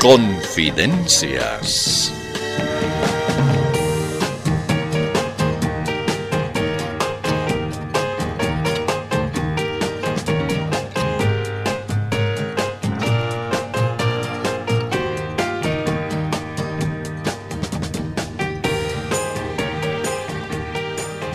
Confidencias.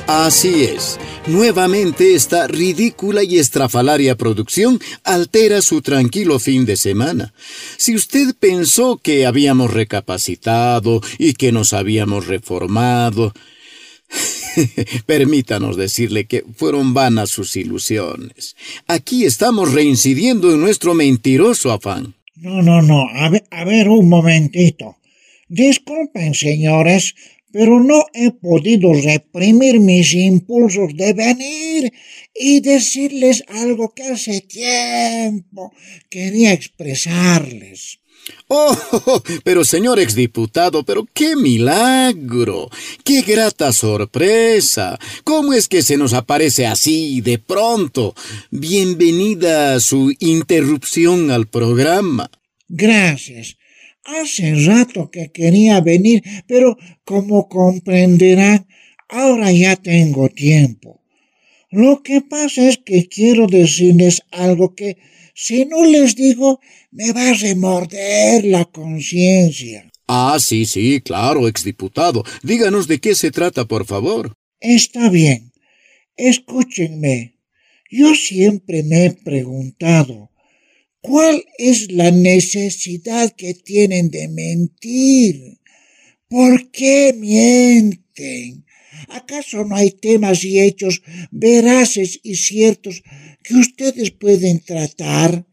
Así es. Nuevamente esta ridícula y estrafalaria producción altera su tranquilo fin de semana. Si usted pensó que habíamos recapacitado y que nos habíamos reformado, Permítanos decirle que fueron vanas sus ilusiones. Aquí estamos reincidiendo en nuestro mentiroso afán. No, no, no. A ver, a ver un momentito. Disculpen, señores, pero no he podido reprimir mis impulsos de venir y decirles algo que hace tiempo quería expresarles. Oh, pero señor exdiputado, pero qué milagro, qué grata sorpresa. ¿Cómo es que se nos aparece así de pronto? Bienvenida a su interrupción al programa. Gracias. Hace rato que quería venir, pero como comprenderán, ahora ya tengo tiempo. Lo que pasa es que quiero decirles algo que, si no les digo, me va a remorder la conciencia. Ah, sí, sí, claro, exdiputado. Díganos de qué se trata, por favor. Está bien. Escúchenme. Yo siempre me he preguntado, ¿Cuál es la necesidad que tienen de mentir? ¿Por qué mienten? ¿Acaso no hay temas y hechos veraces y ciertos que ustedes pueden tratar?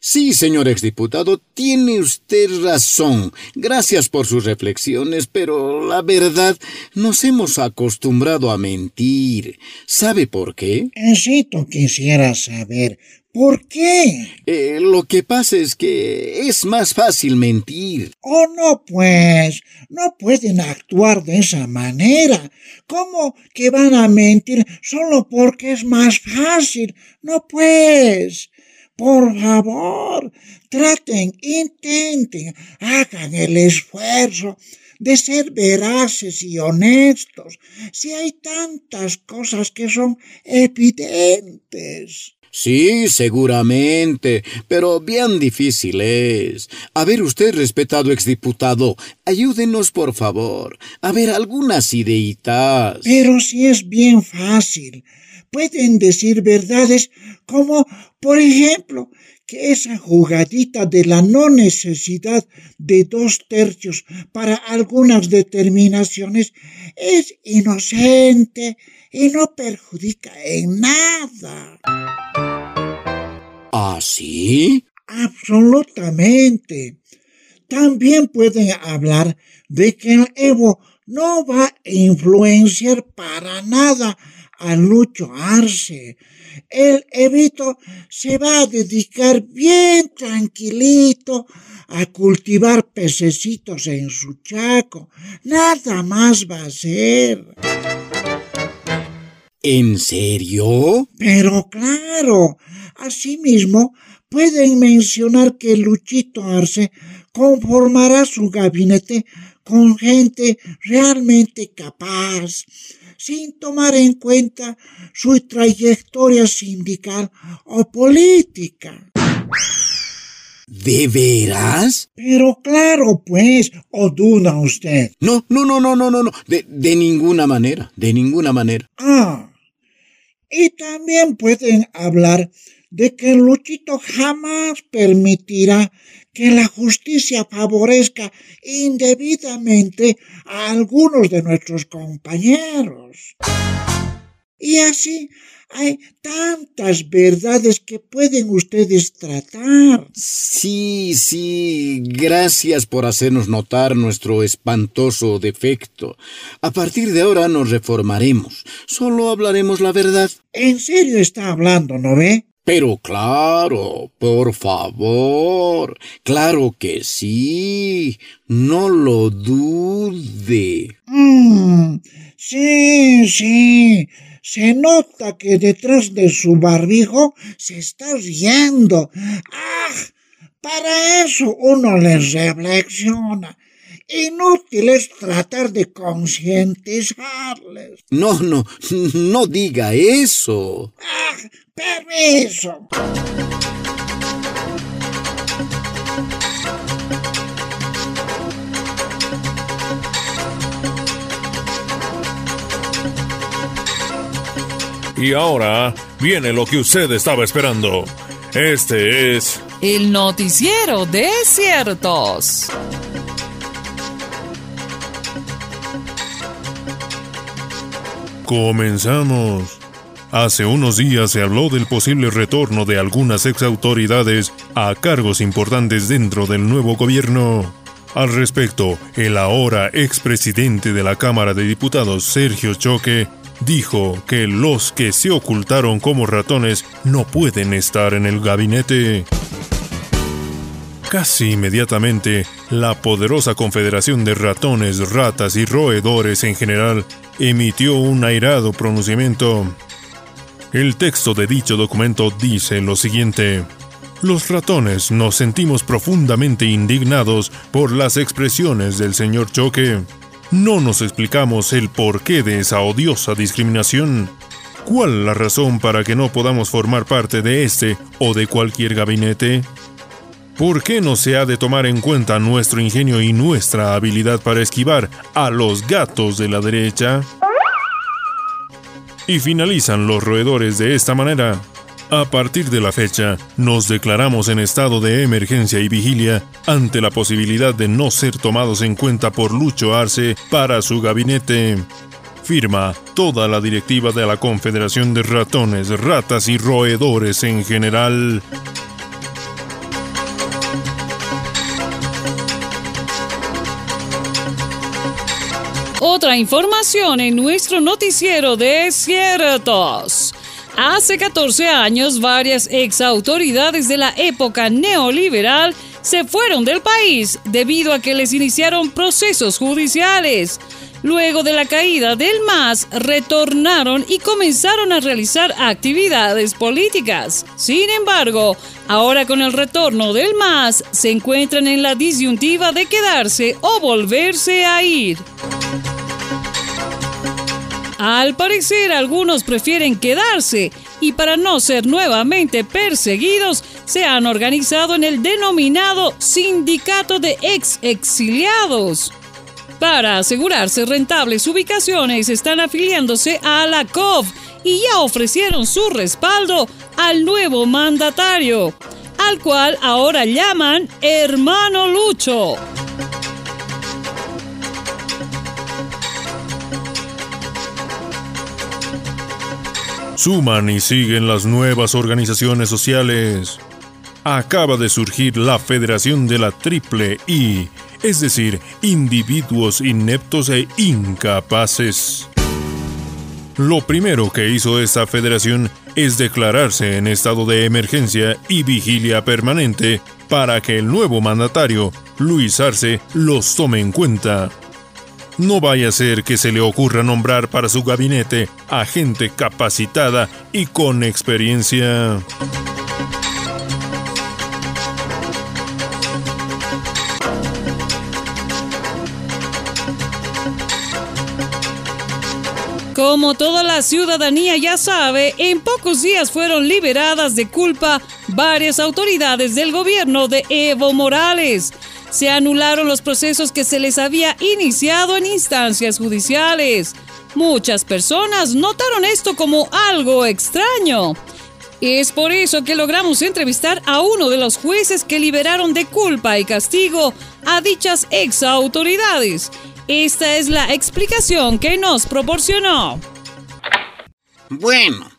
Sí, señor exdiputado, tiene usted razón. Gracias por sus reflexiones, pero la verdad, nos hemos acostumbrado a mentir. ¿Sabe por qué? Necesito quisiera saber ¿Por qué? Eh, lo que pasa es que es más fácil mentir. Oh, no, pues, no pueden actuar de esa manera. ¿Cómo que van a mentir solo porque es más fácil? No, pues. Por favor, traten, intenten, hagan el esfuerzo de ser veraces y honestos, si hay tantas cosas que son evidentes. Sí, seguramente, pero bien difícil es. A ver, usted, respetado exdiputado, ayúdenos, por favor. A ver, algunas ideitas. Pero si es bien fácil. Pueden decir verdades como, por ejemplo, esa jugadita de la no necesidad de dos tercios para algunas determinaciones es inocente y no perjudica en nada. ¿Ah, sí? Absolutamente. También pueden hablar de que el Evo no va a influenciar para nada a Lucho Arce. El Evito se va a dedicar bien tranquilito a cultivar pececitos en su chaco. Nada más va a ser. ¿En serio? Pero claro, asimismo pueden mencionar que Luchito Arce conformará su gabinete con gente realmente capaz, sin tomar en cuenta su trayectoria sindical o política. ¿De veras? Pero claro, pues, ¿o duda usted? No, no, no, no, no, no, no, de, de ninguna manera, de ninguna manera. Ah, y también pueden hablar de que Luchito jamás permitirá que la justicia favorezca indebidamente a algunos de nuestros compañeros. Y así hay tantas verdades que pueden ustedes tratar. Sí, sí, gracias por hacernos notar nuestro espantoso defecto. A partir de ahora nos reformaremos. Solo hablaremos la verdad. ¿En serio está hablando, no ve? Pero claro, por favor, claro que sí, no lo dude. Mm, sí, sí, se nota que detrás de su barbijo se está riendo. ¡Ah! Para eso uno les reflexiona. Inútil es tratar de concientizarles. No, no, no diga eso. Ah, permiso. Y ahora viene lo que usted estaba esperando. Este es... El noticiero de ciertos. Comenzamos. Hace unos días se habló del posible retorno de algunas ex autoridades a cargos importantes dentro del nuevo gobierno. Al respecto, el ahora expresidente de la Cámara de Diputados, Sergio Choque, dijo que los que se ocultaron como ratones no pueden estar en el gabinete. Casi inmediatamente, la poderosa Confederación de Ratones, Ratas y Roedores en general emitió un airado pronunciamiento. El texto de dicho documento dice lo siguiente. Los ratones nos sentimos profundamente indignados por las expresiones del señor Choque. No nos explicamos el porqué de esa odiosa discriminación. ¿Cuál la razón para que no podamos formar parte de este o de cualquier gabinete? ¿Por qué no se ha de tomar en cuenta nuestro ingenio y nuestra habilidad para esquivar a los gatos de la derecha? Y finalizan los roedores de esta manera. A partir de la fecha, nos declaramos en estado de emergencia y vigilia ante la posibilidad de no ser tomados en cuenta por Lucho Arce para su gabinete. Firma toda la directiva de la Confederación de Ratones, Ratas y Roedores en general. Otra información en nuestro noticiero de ciertos. Hace 14 años, varias ex autoridades de la época neoliberal se fueron del país debido a que les iniciaron procesos judiciales. Luego de la caída del MAS, retornaron y comenzaron a realizar actividades políticas. Sin embargo, ahora con el retorno del MAS, se encuentran en la disyuntiva de quedarse o volverse a ir. Al parecer algunos prefieren quedarse y para no ser nuevamente perseguidos se han organizado en el denominado Sindicato de Ex Exiliados. Para asegurarse rentables ubicaciones están afiliándose a la COV y ya ofrecieron su respaldo al nuevo mandatario, al cual ahora llaman Hermano Lucho. Suman y siguen las nuevas organizaciones sociales. Acaba de surgir la Federación de la Triple I, es decir, individuos ineptos e incapaces. Lo primero que hizo esta federación es declararse en estado de emergencia y vigilia permanente para que el nuevo mandatario, Luis Arce, los tome en cuenta. No vaya a ser que se le ocurra nombrar para su gabinete a gente capacitada y con experiencia. Como toda la ciudadanía ya sabe, en pocos días fueron liberadas de culpa varias autoridades del gobierno de Evo Morales se anularon los procesos que se les había iniciado en instancias judiciales. Muchas personas notaron esto como algo extraño. Es por eso que logramos entrevistar a uno de los jueces que liberaron de culpa y castigo a dichas ex autoridades. Esta es la explicación que nos proporcionó. Bueno,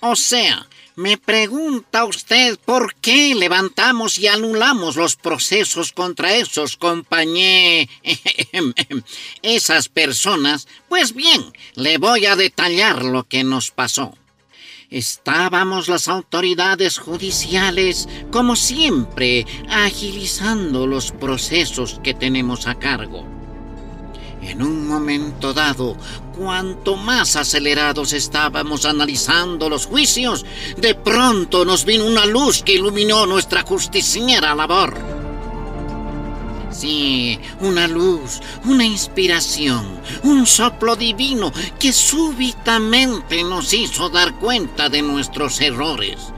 o sea, me pregunta usted por qué levantamos y anulamos los procesos contra esos compañeros, esas personas. Pues bien, le voy a detallar lo que nos pasó. Estábamos las autoridades judiciales, como siempre, agilizando los procesos que tenemos a cargo. En un momento dado, cuanto más acelerados estábamos analizando los juicios, de pronto nos vino una luz que iluminó nuestra justiciera labor. Sí, una luz, una inspiración, un soplo divino que súbitamente nos hizo dar cuenta de nuestros errores.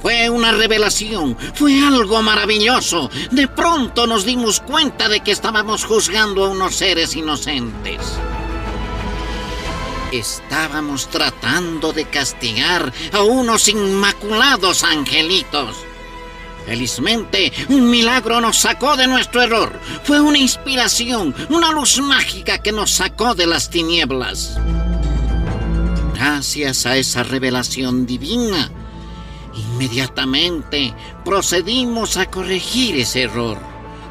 Fue una revelación, fue algo maravilloso. De pronto nos dimos cuenta de que estábamos juzgando a unos seres inocentes. Estábamos tratando de castigar a unos inmaculados angelitos. Felizmente, un milagro nos sacó de nuestro error. Fue una inspiración, una luz mágica que nos sacó de las tinieblas. Gracias a esa revelación divina, inmediatamente procedimos a corregir ese error.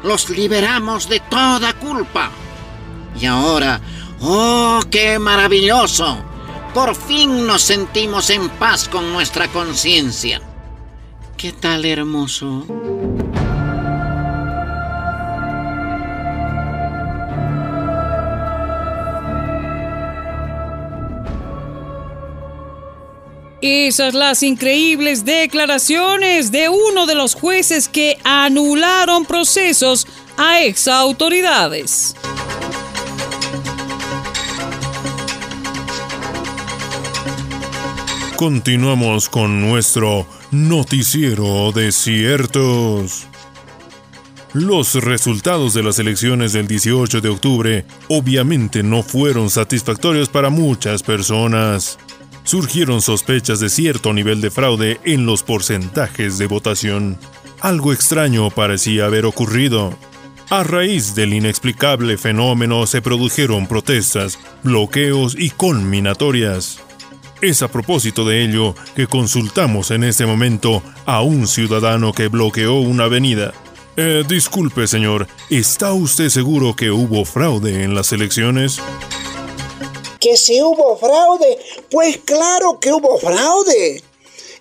Los liberamos de toda culpa. Y ahora, ¡oh, qué maravilloso! Por fin nos sentimos en paz con nuestra conciencia. ¿Qué tal hermoso? Esas las increíbles declaraciones de uno de los jueces que anularon procesos a ex autoridades. Continuamos con nuestro noticiero de ciertos. Los resultados de las elecciones del 18 de octubre obviamente no fueron satisfactorios para muchas personas. Surgieron sospechas de cierto nivel de fraude en los porcentajes de votación. Algo extraño parecía haber ocurrido. A raíz del inexplicable fenómeno se produjeron protestas, bloqueos y conminatorias. Es a propósito de ello que consultamos en este momento a un ciudadano que bloqueó una avenida. Eh, disculpe, señor, ¿está usted seguro que hubo fraude en las elecciones? ¿Que si hubo fraude? Pues claro que hubo fraude.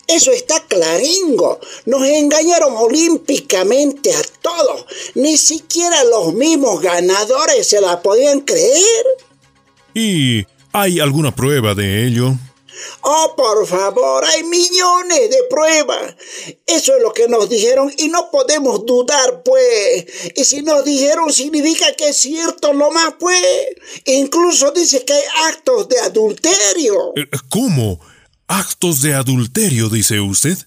Eso está claringo. Nos engañaron olímpicamente a todos. Ni siquiera los mismos ganadores se la podían creer. ¿Y hay alguna prueba de ello? Oh, por favor, hay millones de pruebas. Eso es lo que nos dijeron y no podemos dudar, pues. Y si nos dijeron significa que es cierto lo más, pues. Incluso dice que hay actos de adulterio. Eh, ¿Cómo? ¿Actos de adulterio, dice usted?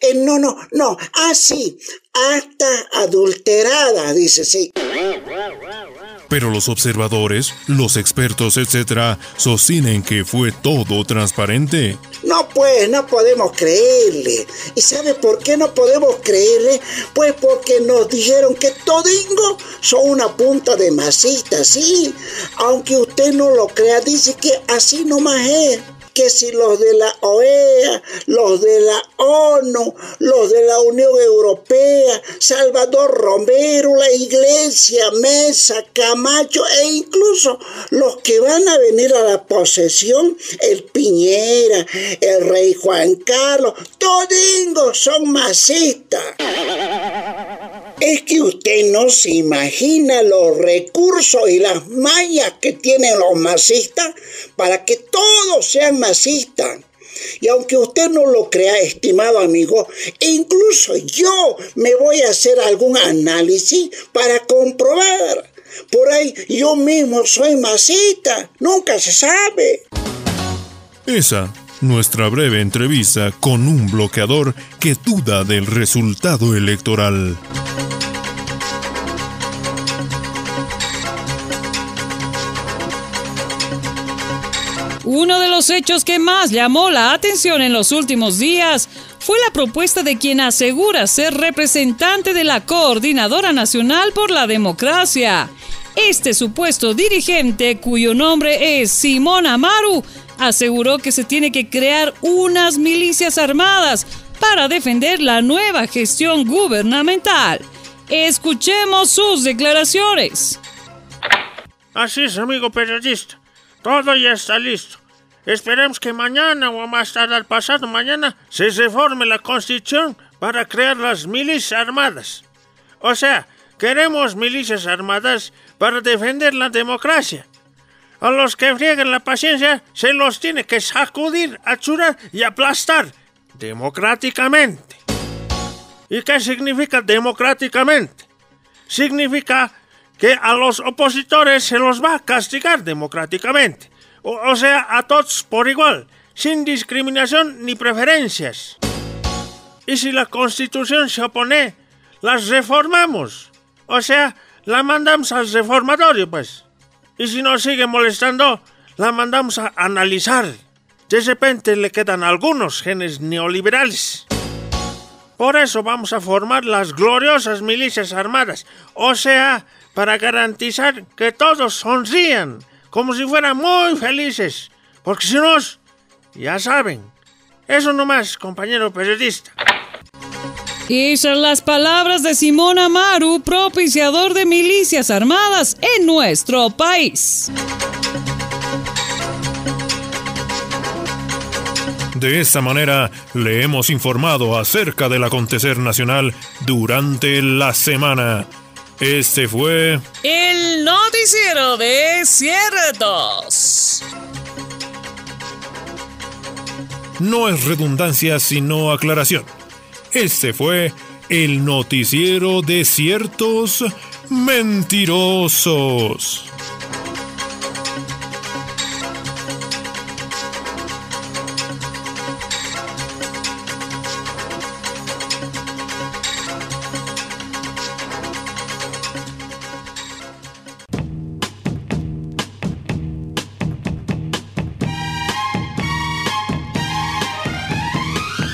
Eh, no, no, no. Ah, sí. Acta adulterada, dice sí. Pero los observadores, los expertos, etcétera, sostienen que fue todo transparente. No, pues, no podemos creerle. ¿Y sabe por qué no podemos creerle? Pues porque nos dijeron que todingo son una punta de masita, sí. Aunque usted no lo crea, dice que así nomás es que si los de la OEA, los de la ONU, los de la Unión Europea, Salvador Romero, la Iglesia, Mesa, Camacho e incluso los que van a venir a la posesión, el Piñera, el rey Juan Carlos, todingos son masistas. Es que usted no se imagina los recursos y las mallas que tienen los masistas para que todos sean masistas. Y aunque usted no lo crea, estimado amigo, incluso yo me voy a hacer algún análisis para comprobar. Por ahí yo mismo soy masista, nunca se sabe. Esa, nuestra breve entrevista con un bloqueador que duda del resultado electoral. Uno de los hechos que más llamó la atención en los últimos días fue la propuesta de quien asegura ser representante de la Coordinadora Nacional por la Democracia. Este supuesto dirigente, cuyo nombre es Simón Amaru, aseguró que se tiene que crear unas milicias armadas para defender la nueva gestión gubernamental. Escuchemos sus declaraciones. Así es, amigo periodista. Todo ya está listo. Esperemos que mañana o más tarde pasado mañana se reforme la constitución para crear las milicias armadas. O sea, queremos milicias armadas para defender la democracia. A los que friegan la paciencia se los tiene que sacudir, achurar y aplastar democráticamente. ¿Y qué significa democráticamente? Significa que a los opositores se los va a castigar democráticamente. O, sea, a todos por igual, sin discriminación ni preferencias. Y si la constitución se opone, las reformamos. O sea, la mandamos al reformatorio, pues. Y si nos sigue molestando, la mandamos a analizar. De repente le quedan algunos genes neoliberales. Por eso vamos a formar las gloriosas milicias armadas. O sea, para garantizar que todos sonrían, como si fueran muy felices. Porque si no, ya saben. Eso nomás, compañero periodista. Esas son las palabras de Simón Amaru, propiciador de milicias armadas en nuestro país. De esta manera le hemos informado acerca del acontecer nacional durante la semana. Este fue el noticiero de ciertos. No es redundancia sino aclaración. Este fue el noticiero de ciertos mentirosos.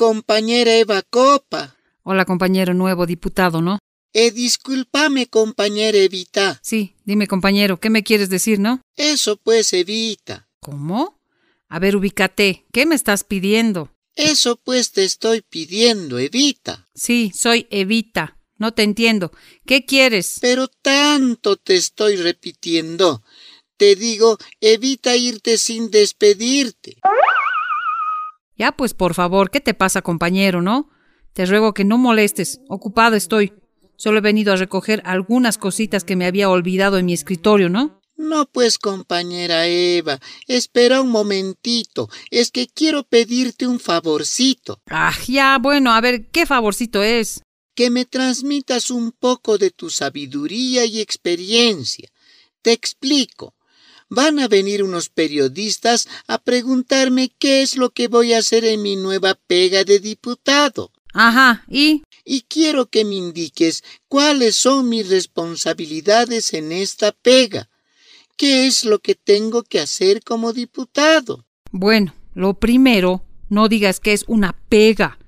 Compañera Eva Copa. Hola, compañero nuevo diputado, ¿no? Eh, discúlpame, compañera Evita. Sí, dime, compañero, ¿qué me quieres decir, no? Eso pues, Evita. ¿Cómo? A ver, ubícate. ¿Qué me estás pidiendo? Eso pues te estoy pidiendo, Evita. Sí, soy Evita. No te entiendo. ¿Qué quieres? Pero tanto te estoy repitiendo. Te digo, evita irte sin despedirte. Ya, pues por favor, ¿qué te pasa, compañero, no? Te ruego que no molestes. Ocupado estoy. Solo he venido a recoger algunas cositas que me había olvidado en mi escritorio, ¿no? No, pues, compañera Eva, espera un momentito. Es que quiero pedirte un favorcito. Ah, ya, bueno, a ver, ¿qué favorcito es? Que me transmitas un poco de tu sabiduría y experiencia. Te explico van a venir unos periodistas a preguntarme qué es lo que voy a hacer en mi nueva pega de diputado. Ajá, ¿y? Y quiero que me indiques cuáles son mis responsabilidades en esta pega. ¿Qué es lo que tengo que hacer como diputado? Bueno, lo primero, no digas que es una pega.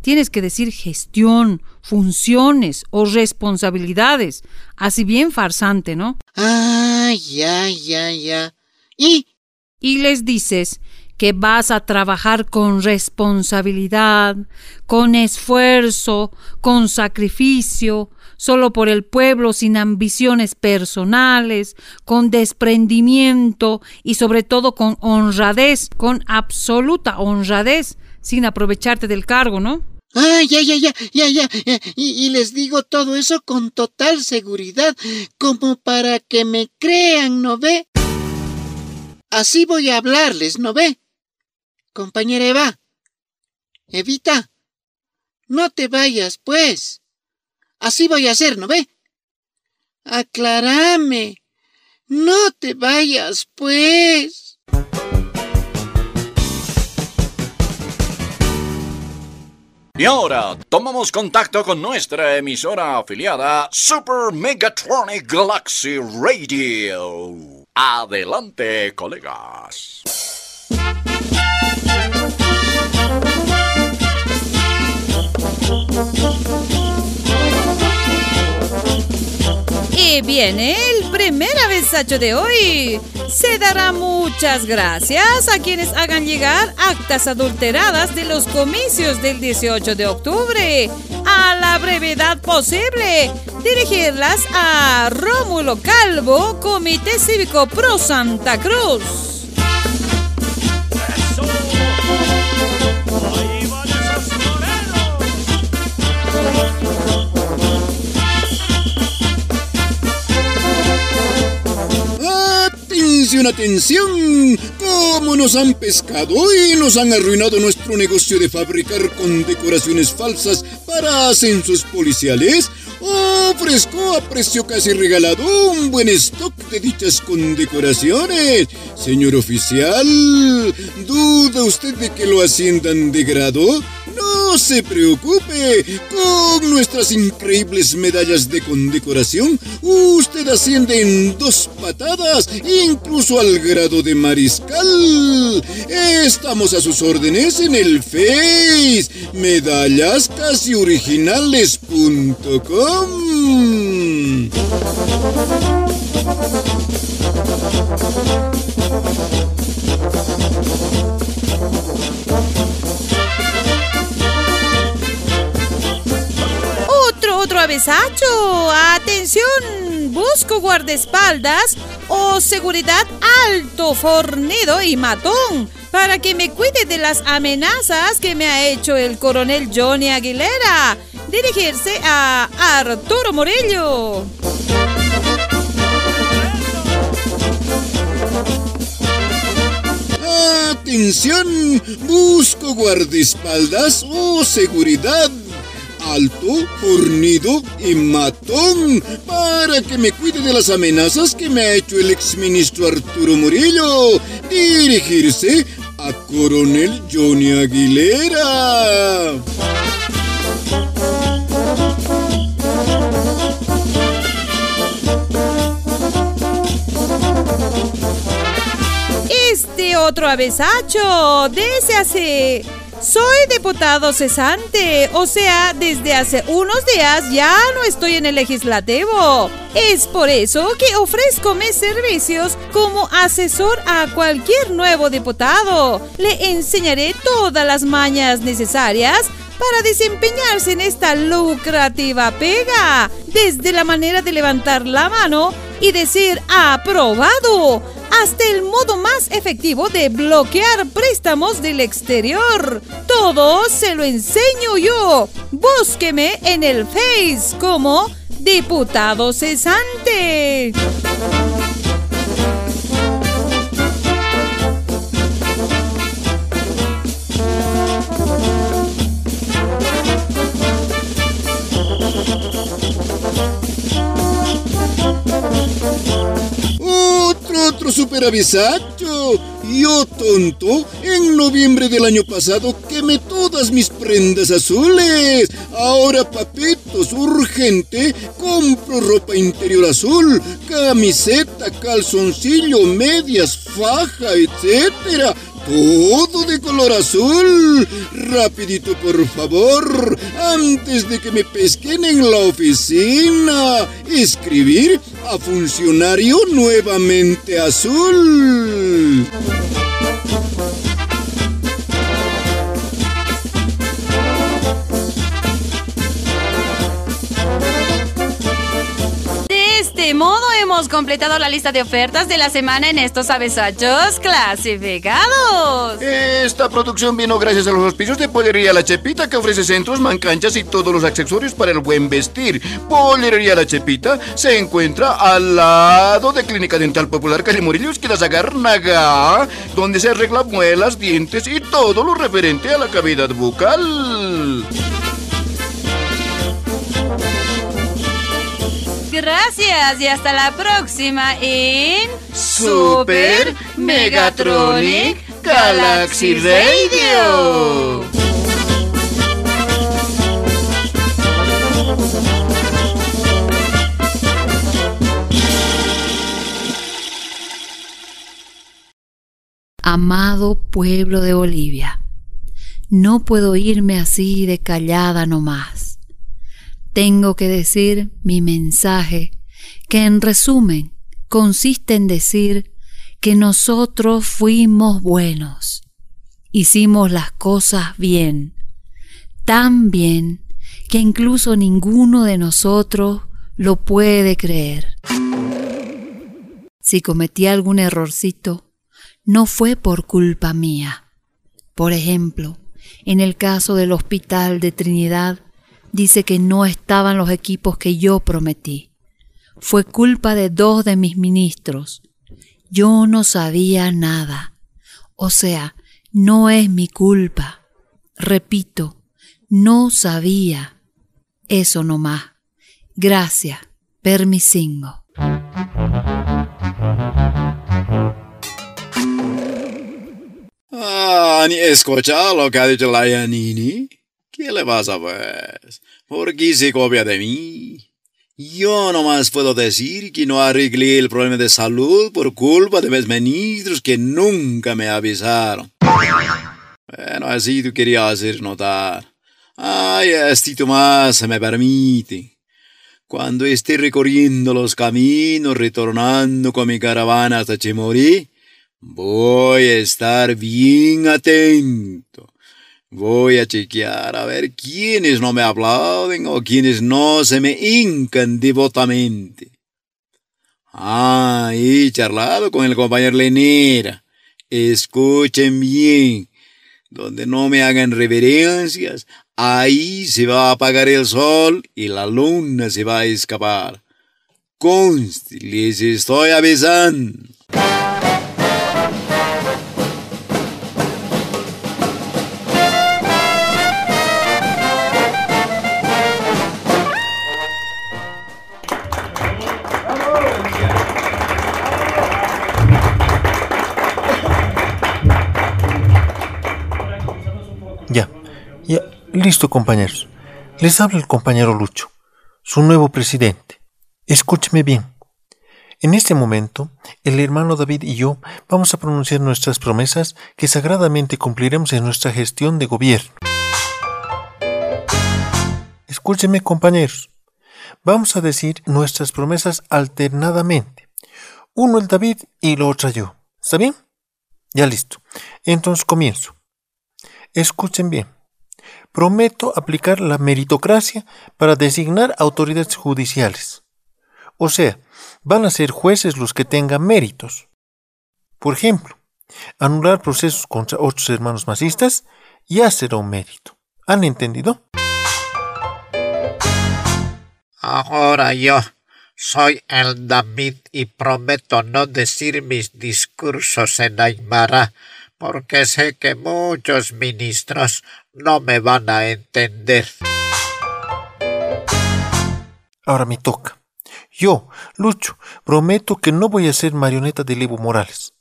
Tienes que decir gestión, funciones o responsabilidades. Así bien farsante, ¿no? Ah, ya, ya, ya. ¿Y? Y les dices que vas a trabajar con responsabilidad, con esfuerzo, con sacrificio, solo por el pueblo sin ambiciones personales, con desprendimiento y sobre todo con honradez, con absoluta honradez, sin aprovecharte del cargo, ¿no? Ah, ya, ya, ya, ya, ya. Y, les digo todo eso con total seguridad, como para que me crean, ¿no ve? Así voy a hablarles, ¿no ve? Compañera Eva. Evita. No te vayas, pues. Así voy a hacer, ¿no ve? Aclarame. No te vayas, pues. Y ahora tomamos contacto con nuestra emisora afiliada Super Megatronic Galaxy Radio. Adelante, colegas. Viene el primer avisacho de hoy. Se dará muchas gracias a quienes hagan llegar actas adulteradas de los comicios del 18 de octubre a la brevedad posible. Dirigirlas a Rómulo Calvo, Comité Cívico Pro Santa Cruz. Atención, atención. ¿Cómo nos han pescado y nos han arruinado nuestro negocio de fabricar condecoraciones falsas para ascensos policiales? Ofrezco a precio casi regalado un buen stock de dichas condecoraciones. Señor oficial, ¿duda usted de que lo asciendan de grado? No se preocupe, con nuestras increíbles medallas de condecoración, usted asciende en dos patadas, incluso al grado de mariscal. Estamos a sus órdenes en el Face, medallascasioriginales.com. otro avesacho. Atención, busco guardaespaldas o seguridad alto, fornido y matón para que me cuide de las amenazas que me ha hecho el coronel Johnny Aguilera. Dirigirse a Arturo Morello. Atención, busco guardaespaldas o seguridad alto, fornido y matón para que me cuide de las amenazas que me ha hecho el exministro Arturo Murillo. Dirigirse a Coronel Johnny Aguilera. Este otro avesacho, hace soy diputado cesante, o sea, desde hace unos días ya no estoy en el legislativo. Es por eso que ofrezco mis servicios como asesor a cualquier nuevo diputado. Le enseñaré todas las mañas necesarias para desempeñarse en esta lucrativa pega, desde la manera de levantar la mano y decir aprobado hasta el modo más efectivo de bloquear préstamos del exterior. Todo se lo enseño yo. Búsqueme en el Face como Diputado Cesante. Otro superavisacho. Yo, tonto, en noviembre del año pasado quemé todas mis prendas azules. Ahora, papitos, urgente, compro ropa interior azul, camiseta, calzoncillo, medias, faja, etcétera todo de color azul. Rapidito, por favor, antes de que me pesquen en la oficina. Escribir a funcionario nuevamente azul. Hemos completado la lista de ofertas de la semana en estos avesachos clasificados. Esta producción vino gracias a los auspicios de Pollería La Chepita que ofrece centros, mancanchas y todos los accesorios para el buen vestir. Pollería La Chepita se encuentra al lado de Clínica Dental Popular Cali Murillo, la Zagarnaga, donde se arregla muelas, dientes y todo lo referente a la cavidad bucal. Gracias y hasta la próxima en Super Megatronic Galaxy Radio. Amado pueblo de Bolivia, no puedo irme así de callada nomás tengo que decir mi mensaje que en resumen consiste en decir que nosotros fuimos buenos, hicimos las cosas bien, tan bien que incluso ninguno de nosotros lo puede creer. Si cometí algún errorcito, no fue por culpa mía. Por ejemplo, en el caso del Hospital de Trinidad, dice que no estaban los equipos que yo prometí. Fue culpa de dos de mis ministros. Yo no sabía nada. O sea, no es mi culpa. Repito, no sabía. Eso no más. Gracias. Permisingo. Ah, ni escucha lo que ha dicho la Yanini. ¿Qué le pasa, pues? ¿Por qué se copia de mí? Yo nomás puedo decir que no arreglé el problema de salud por culpa de mis ministros que nunca me avisaron. Bueno, así tú querías hacer notar. Ay, esto más se me permite. Cuando esté recorriendo los caminos, retornando con mi caravana hasta Chemorí, voy a estar bien atento. Voy a chequear a ver quiénes no me aplauden o quiénes no se me hincan devotamente. Ah, he charlado con el compañero Lenera. Escuchen bien. Donde no me hagan reverencias, ahí se va a apagar el sol y la luna se va a escapar. Conste, les estoy avisando. Listo compañeros. Les habla el compañero Lucho, su nuevo presidente. Escúcheme bien. En este momento, el hermano David y yo vamos a pronunciar nuestras promesas que sagradamente cumpliremos en nuestra gestión de gobierno. Escúcheme compañeros. Vamos a decir nuestras promesas alternadamente. Uno el David y lo otro yo. ¿Está bien? Ya listo. Entonces comienzo. Escuchen bien. Prometo aplicar la meritocracia para designar autoridades judiciales. O sea, van a ser jueces los que tengan méritos. Por ejemplo, anular procesos contra otros hermanos masistas ya será un mérito. ¿Han entendido? Ahora yo soy el David y prometo no decir mis discursos en Aymara porque sé que muchos ministros no me van a entender. Ahora me toca. Yo, Lucho, prometo que no voy a ser marioneta de Evo Morales.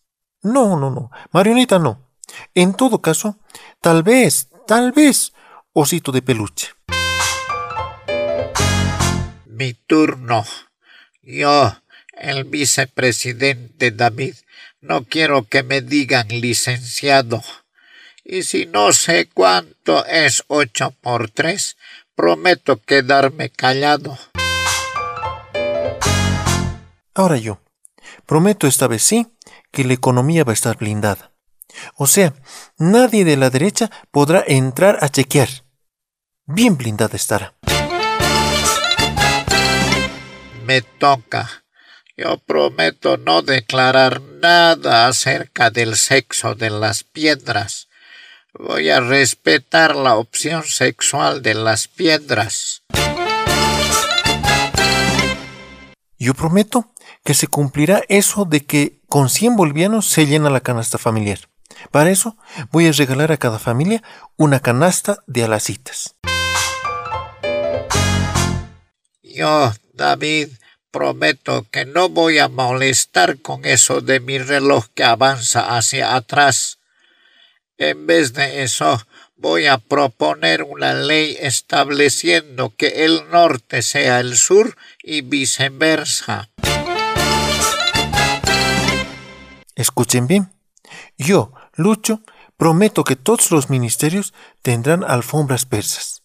No, no, no. Marioneta no. En todo caso, tal vez, tal vez, osito de peluche. Mi turno. Yo, el vicepresidente David, no quiero que me digan licenciado. Y si no sé cuánto es ocho por tres, prometo quedarme callado. Ahora yo, prometo esta vez sí que la economía va a estar blindada. O sea, nadie de la derecha podrá entrar a chequear. Bien blindada estará. Me toca. Yo prometo no declarar nada acerca del sexo de las piedras. Voy a respetar la opción sexual de las piedras. Yo prometo que se cumplirá eso de que con 100 bolivianos se llena la canasta familiar. Para eso voy a regalar a cada familia una canasta de alacitas. Yo, David, prometo que no voy a molestar con eso de mi reloj que avanza hacia atrás. En vez de eso, voy a proponer una ley estableciendo que el norte sea el sur y viceversa. Escuchen bien. Yo, Lucho, prometo que todos los ministerios tendrán alfombras persas.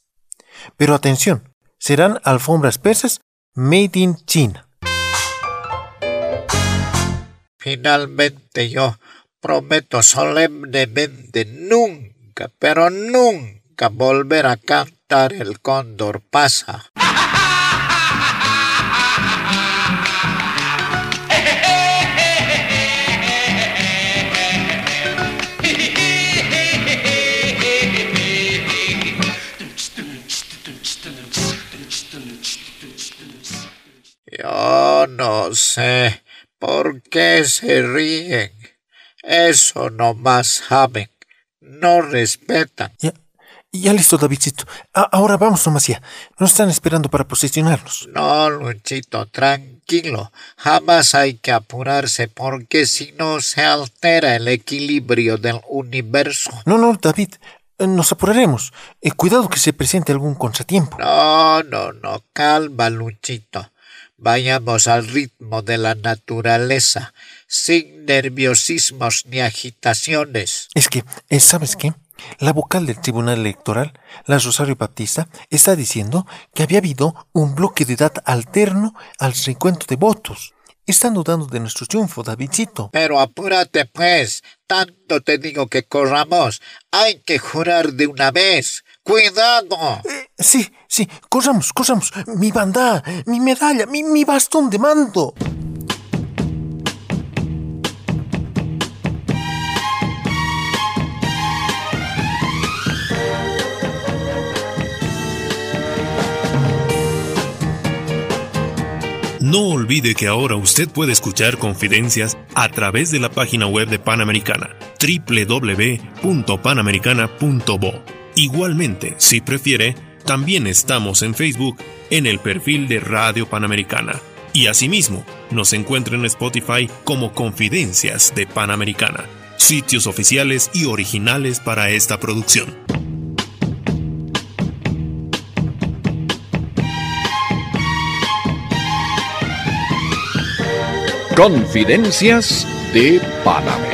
Pero atención, serán alfombras persas Made in China. Finalmente yo prometo solemnemente nunca, pero nunca volver a cantar El Cóndor pasa no sé por qué se ríen. Eso no más saben. No respetan. Ya, ya listo, Davidcito. ahora vamos nomás ya. Nos están esperando para posicionarnos. No, Luchito, tranquilo. Jamás hay que apurarse porque si no se altera el equilibrio del universo. No, no, David. Eh, nos apuraremos. Eh, cuidado que se presente algún contratiempo. No, no, no. Calma, Luchito. Vayamos al ritmo de la naturaleza, sin nerviosismos ni agitaciones. Es que, eh, ¿sabes qué? La vocal del Tribunal Electoral, la Rosario Baptista, está diciendo que había habido un bloque de edad alterno al recuento de votos. Están dudando de nuestro triunfo, Davidcito. Pero apúrate, pues. Tanto te digo que corramos. Hay que jurar de una vez. ¡Cuidado! Eh, sí, sí, corramos, corramos. Mi banda, mi medalla, mi, mi bastón de mando. No olvide que ahora usted puede escuchar confidencias a través de la página web de Panamericana, www.panamericana.bo. Igualmente, si prefiere, también estamos en Facebook en el perfil de Radio Panamericana. Y asimismo, nos encuentra en Spotify como Confidencias de Panamericana, sitios oficiales y originales para esta producción. Confidencias de Panamericana.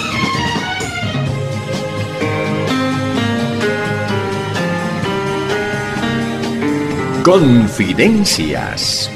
Confidencias